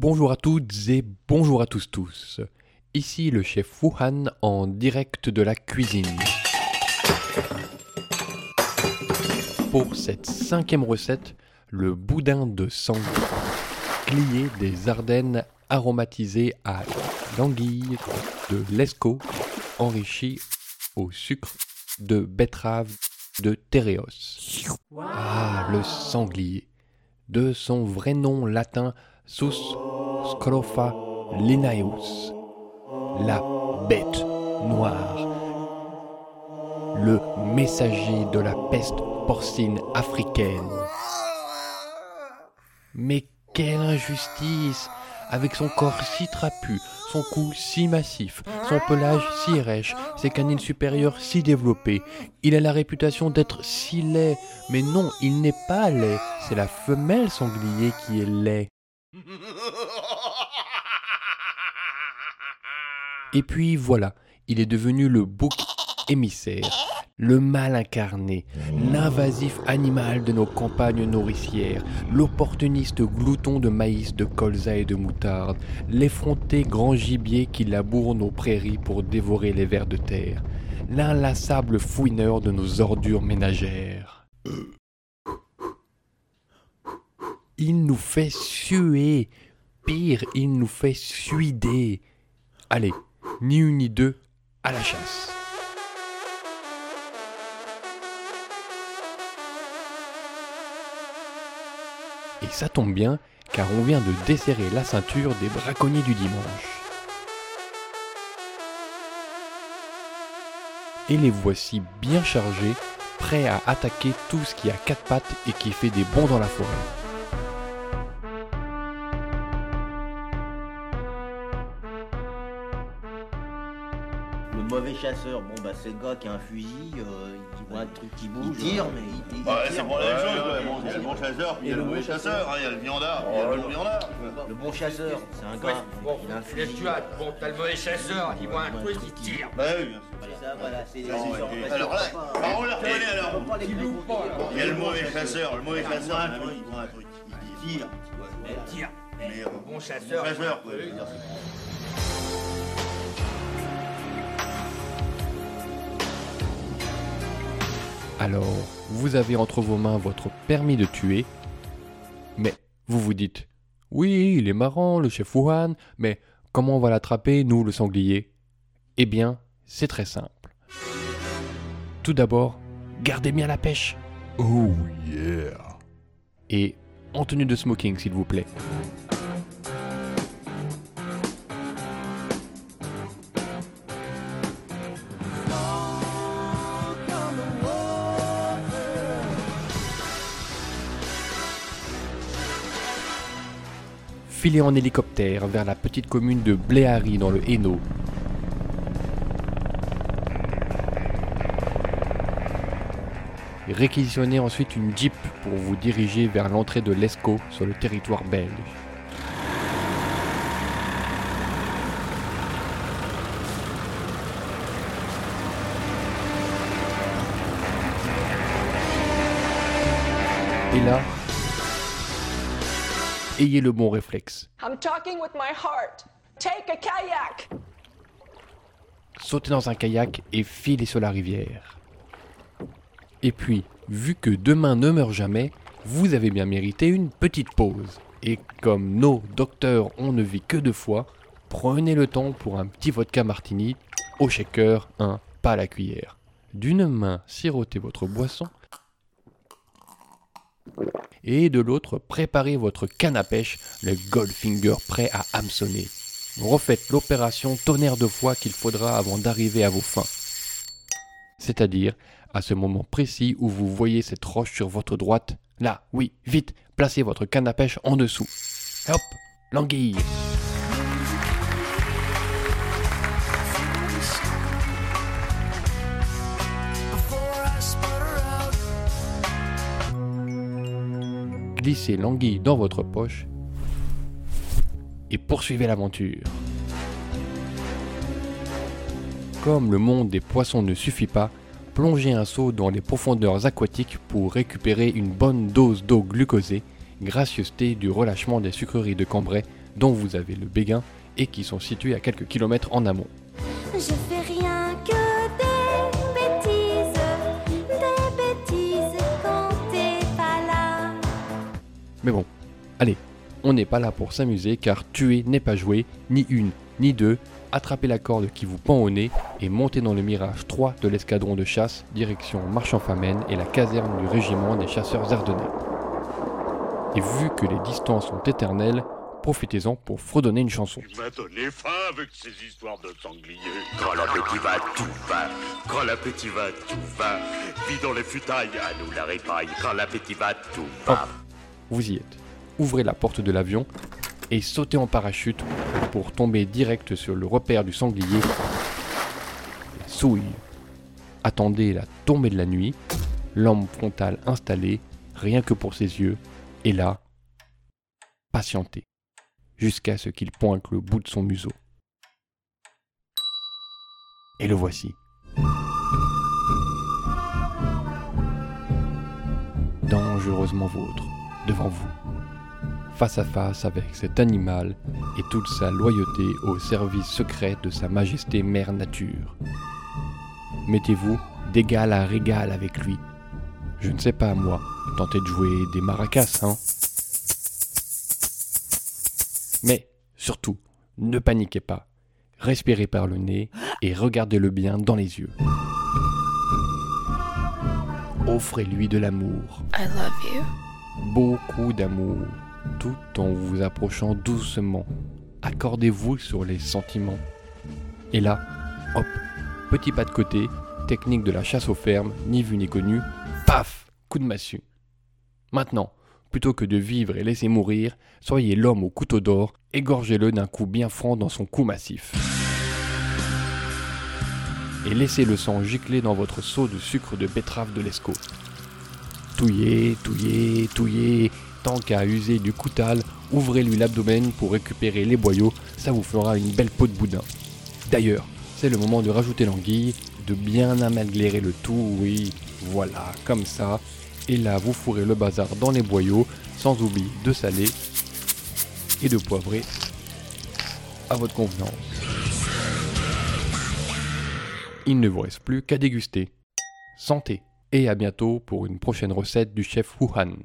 Bonjour à toutes et bonjour à tous tous. Ici le chef Wuhan en direct de la cuisine. Pour cette cinquième recette, le boudin de sanglier, glié des Ardennes aromatisé à l'anguille de l'esco, enrichi au sucre de betterave de Tereos. Ah, le sanglier. De son vrai nom latin, Sus Scrofa Linnaeus. La bête noire. Le messager de la peste porcine africaine. Mais quelle injustice Avec son corps si trapu, son cou si massif, son pelage si rêche, ses canines supérieures si développées, il a la réputation d'être si laid. Mais non, il n'est pas laid, c'est la femelle sanglier qui est laid. Et puis voilà, il est devenu le bouc émissaire, le mal incarné, l'invasif animal de nos campagnes nourricières, l'opportuniste glouton de maïs, de colza et de moutarde, l'effronté grand gibier qui laboure nos prairies pour dévorer les vers de terre, l'inlassable fouineur de nos ordures ménagères. Il nous fait suer, pire, il nous fait suider. Allez, ni une ni deux, à la chasse. Et ça tombe bien, car on vient de desserrer la ceinture des braconniers du dimanche. Et les voici bien chargés, prêts à attaquer tout ce qui a quatre pattes et qui fait des bonds dans la forêt. Le mauvais chasseur, bon bah c'est le gars qui a un fusil, euh, il voit un truc qui bouge. Il tire, mais il, il Ouais, tire. c'est pour la même Ouais, chose, ouais, ouais. Bon, il y a le bon chasseur, puis il y a le mauvais chasseur, hein, il y a le viandard, il y a le bon viandard. Le bon chasseur, c'est un Ouais, gars, bon, il a un fusil. tu as. Bon, t'as le mauvais chasseur, il voit un truc, il tire. Bah oui, bien sûr. C'est ça, voilà, c'est et- Alors là, bah, on l'a reconnaît alors. Il y a le mauvais chasseur, le mauvais chasseur, il voit un truc, il tire. Il tire. Mais euh, Bon chasseur. chasseur, Alors, vous avez entre vos mains votre permis de tuer, mais vous vous dites Oui, il est marrant, le chef Wuhan, mais comment on va l'attraper, nous, le sanglier? Eh bien, c'est très simple. Tout d'abord, gardez bien la pêche. Oh yeah Et en tenue de smoking, s'il vous plaît. Filez en hélicoptère vers la petite commune de Bléhari dans le Hainaut. Réquisitionnez ensuite une Jeep pour vous diriger vers l'entrée de l'ESCO sur le territoire belge. Et là, ayez le bon réflexe. I'm talking with my heart. Take a kayak. sautez dans un kayak et filez sur la rivière. Et puis, vu que demain ne meurt jamais, vous avez bien mérité une petite pause. Et comme nos docteurs on ne vit que deux fois, prenez le temps pour un petit vodka martini au shaker, hein, pas à la cuillère. D'une main, sirotez votre boisson et de l'autre, préparez votre canne à pêche, le Goldfinger prêt à hameçonner. Refaites l'opération tonnerre de foi qu'il faudra avant d'arriver à vos fins. C'est-à-dire à ce moment précis où vous voyez cette roche sur votre droite. Là, oui, vite, placez votre canne à pêche en dessous. Hop, l'anguille. Glissez l'anguille dans votre poche et poursuivez l'aventure. Comme le monde des poissons ne suffit pas, plongez un seau dans les profondeurs aquatiques pour récupérer une bonne dose d'eau glucosée, gracieuseté du relâchement des sucreries de Cambrai dont vous avez le béguin et qui sont situés à quelques kilomètres en amont. Mais bon, allez, on n'est pas là pour s'amuser car tuer n'est pas jouer, ni une, ni deux. Attrapez la corde qui vous pend au nez et montez dans le Mirage 3 de l'escadron de chasse, direction Marchand-Famenne et la caserne du régiment des chasseurs ardennais. Et vu que les distances sont éternelles, profitez-en pour fredonner une chanson. Tu m'as donné faim avec ces histoires de sangliers. Quand l'appétit va, tout va. Quand l'appétit va, tout va. Vis dans les futailles, à nous la répaille. Va, tout va. Vous y êtes. Ouvrez la porte de l'avion et sautez en parachute pour tomber direct sur le repère du sanglier. Souille. Attendez la tombée de la nuit, lampe frontale installée, rien que pour ses yeux, et là, patientez, jusqu'à ce qu'il pointe le bout de son museau. Et le voici. Dangereusement vôtre, devant vous face à face avec cet animal et toute sa loyauté au service secret de sa majesté mère nature. Mettez-vous d'égal à régal avec lui. Je ne sais pas moi, tentez de jouer des maracas, hein. Mais surtout, ne paniquez pas. Respirez par le nez et regardez-le bien dans les yeux. Offrez-lui de l'amour. I love you. Beaucoup d'amour tout en vous approchant doucement. Accordez-vous sur les sentiments. Et là, hop, petit pas de côté, technique de la chasse aux fermes, ni vu ni connu, paf, coup de massue. Maintenant, plutôt que de vivre et laisser mourir, soyez l'homme au couteau d'or, égorgez-le d'un coup bien franc dans son cou massif. Et laissez le sang gicler dans votre seau de sucre de betterave de l'escaut. Touillez, touillez, touillez, Tant qu'à user du coutal, ouvrez-lui l'abdomen pour récupérer les boyaux, ça vous fera une belle peau de boudin. D'ailleurs, c'est le moment de rajouter l'anguille, de bien amalglérer le tout, oui, voilà, comme ça. Et là, vous fourrez le bazar dans les boyaux, sans oublier de saler et de poivrer à votre convenance. Il ne vous reste plus qu'à déguster. Santé et à bientôt pour une prochaine recette du chef Wuhan.